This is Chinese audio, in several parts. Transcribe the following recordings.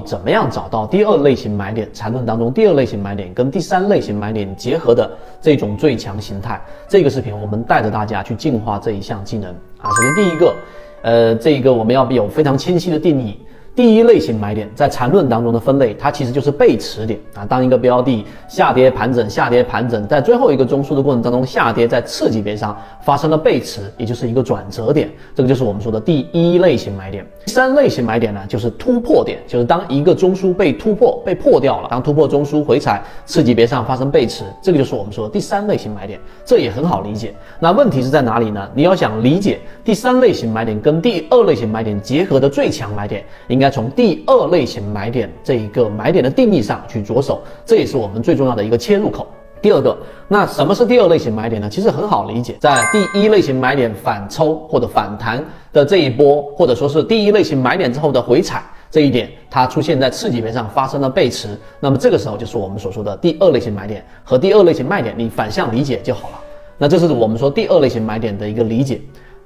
怎么样找到第二类型买点？缠论当中第二类型买点跟第三类型买点结合的这种最强形态。这个视频我们带着大家去进化这一项技能啊。首先第一个，呃，这个我们要有非常清晰的定义。第一类型买点在缠论当中的分类，它其实就是背驰点啊。当一个标的下跌盘整、下跌盘整，在最后一个中枢的过程当中下跌，在次级别上发生了背驰，也就是一个转折点，这个就是我们说的第一类型买点。第三类型买点呢，就是突破点，就是当一个中枢被突破、被破掉了，当突破中枢回踩次级别上发生背驰，这个就是我们说的第三类型买点。这也很好理解。那问题是在哪里呢？你要想理解第三类型买点跟第二类型买点结合的最强买点，应应该从第二类型买点这一个买点的定义上去着手，这也是我们最重要的一个切入口。第二个，那什么是第二类型买点呢？其实很好理解，在第一类型买点反抽或者反弹的这一波，或者说是第一类型买点之后的回踩这一点，它出现在次级别上发生了背驰，那么这个时候就是我们所说的第二类型买点和第二类型卖点，你反向理解就好了。那这是我们说第二类型买点的一个理解。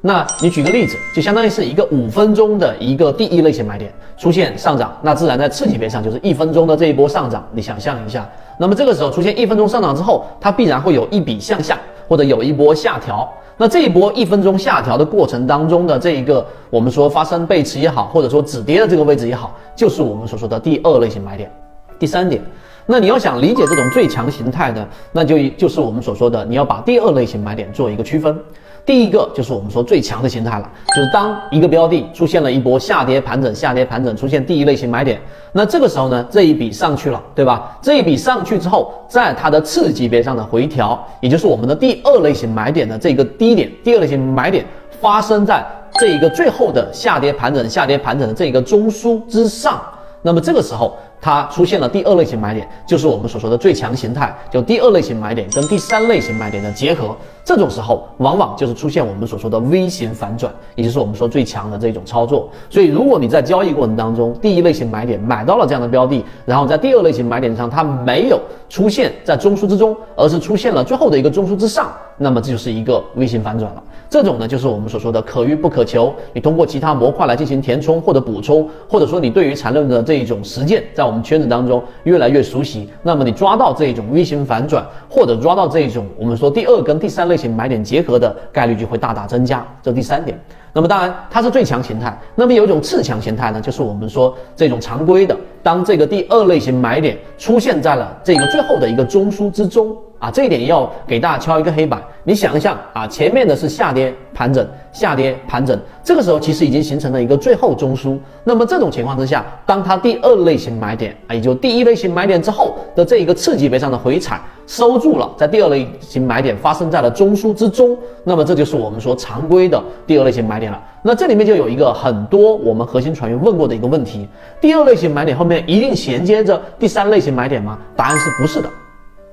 那你举个例子，就相当于是一个五分钟的一个第一类型买点出现上涨，那自然在次级别上就是一分钟的这一波上涨。你想象一下，那么这个时候出现一分钟上涨之后，它必然会有一笔向下，或者有一波下调。那这一波一分钟下调的过程当中的这一个，我们说发生背驰也好，或者说止跌的这个位置也好，就是我们所说的第二类型买点。第三点，那你要想理解这种最强形态呢，那就就是我们所说的，你要把第二类型买点做一个区分。第一个就是我们说最强的形态了，就是当一个标的出现了一波下跌盘整，下跌盘整出现第一类型买点，那这个时候呢，这一笔上去了，对吧？这一笔上去之后，在它的次级别上的回调，也就是我们的第二类型买点的这个低点，第二类型买点发生在这一个最后的下跌盘整、下跌盘整的这一个中枢之上，那么这个时候。它出现了第二类型买点，就是我们所说的最强形态，就第二类型买点跟第三类型买点的结合。这种时候，往往就是出现我们所说的 V 型反转，也就是我们说最强的这种操作。所以，如果你在交易过程当中，第一类型买点买到了这样的标的，然后在第二类型买点上它没有出现在中枢之中，而是出现了最后的一个中枢之上，那么这就是一个 V 型反转了。这种呢，就是我们所说的可遇不可求。你通过其他模块来进行填充或者补充，或者说你对于缠论的这一种实践，在我们圈子当中越来越熟悉，那么你抓到这一种 V 型反转，或者抓到这一种我们说第二跟第三类类型买点结合的概率就会大大增加。这第三点。那么当然它是最强形态。那么有一种次强形态呢，就是我们说这种常规的，当这个第二类型买点出现在了这个最后的一个中枢之中。啊，这一点要给大家敲一个黑板。你想一下啊，前面的是下跌盘整，下跌盘整，这个时候其实已经形成了一个最后中枢。那么这种情况之下，当它第二类型买点啊，也就第一类型买点之后的这一个次级别上的回踩收住了，在第二类型买点发生在了中枢之中，那么这就是我们说常规的第二类型买点了。那这里面就有一个很多我们核心船员问过的一个问题：第二类型买点后面一定衔接着第三类型买点吗？答案是不是的。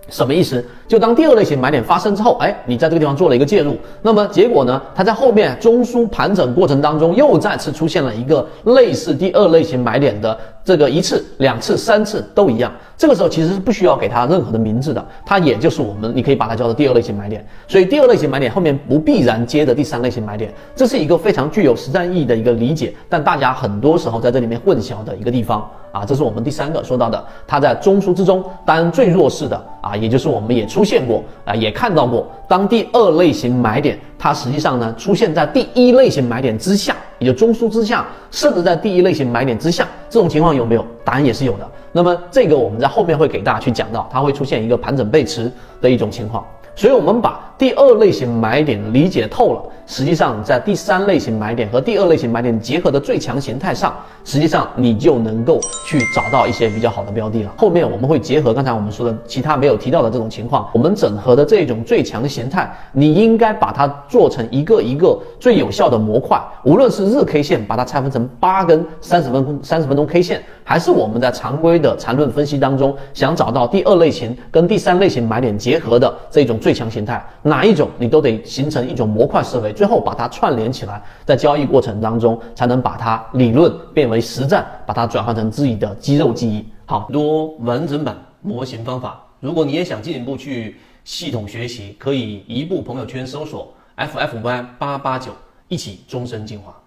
什么意思？就当第二类型买点发生之后，哎，你在这个地方做了一个介入，那么结果呢？它在后面中枢盘整过程当中，又再次出现了一个类似第二类型买点的这个一次、两次、三次都一样。这个时候其实是不需要给它任何的名字的，它也就是我们，你可以把它叫做第二类型买点。所以第二类型买点后面不必然接的第三类型买点，这是一个非常具有实战意义的一个理解，但大家很多时候在这里面混淆的一个地方啊，这是我们第三个说到的，它在中枢之中当然最弱势的啊。也就是我们也出现过啊，也看到过，当第二类型买点它实际上呢出现在第一类型买点之下，也就中枢之下，甚至在第一类型买点之下，这种情况有没有？答案也是有的。那么这个我们在后面会给大家去讲到，它会出现一个盘整背驰的一种情况。所以，我们把第二类型买点理解透了，实际上在第三类型买点和第二类型买点结合的最强形态上，实际上你就能够去找到一些比较好的标的了。后面我们会结合刚才我们说的其他没有提到的这种情况，我们整合的这种最强形态，你应该把它做成一个一个最有效的模块。无论是日 K 线，把它拆分成八根三十分钟三十分钟 K 线，还是我们在常规的缠论分析当中想找到第二类型跟第三类型买点结合的这种。最强形态哪一种你都得形成一种模块思维，最后把它串联起来，在交易过程当中才能把它理论变为实战，把它转换成自己的肌肉记忆。好多完整版模型方法，如果你也想进一步去系统学习，可以移步朋友圈搜索 ffy 八八九，一起终身进化。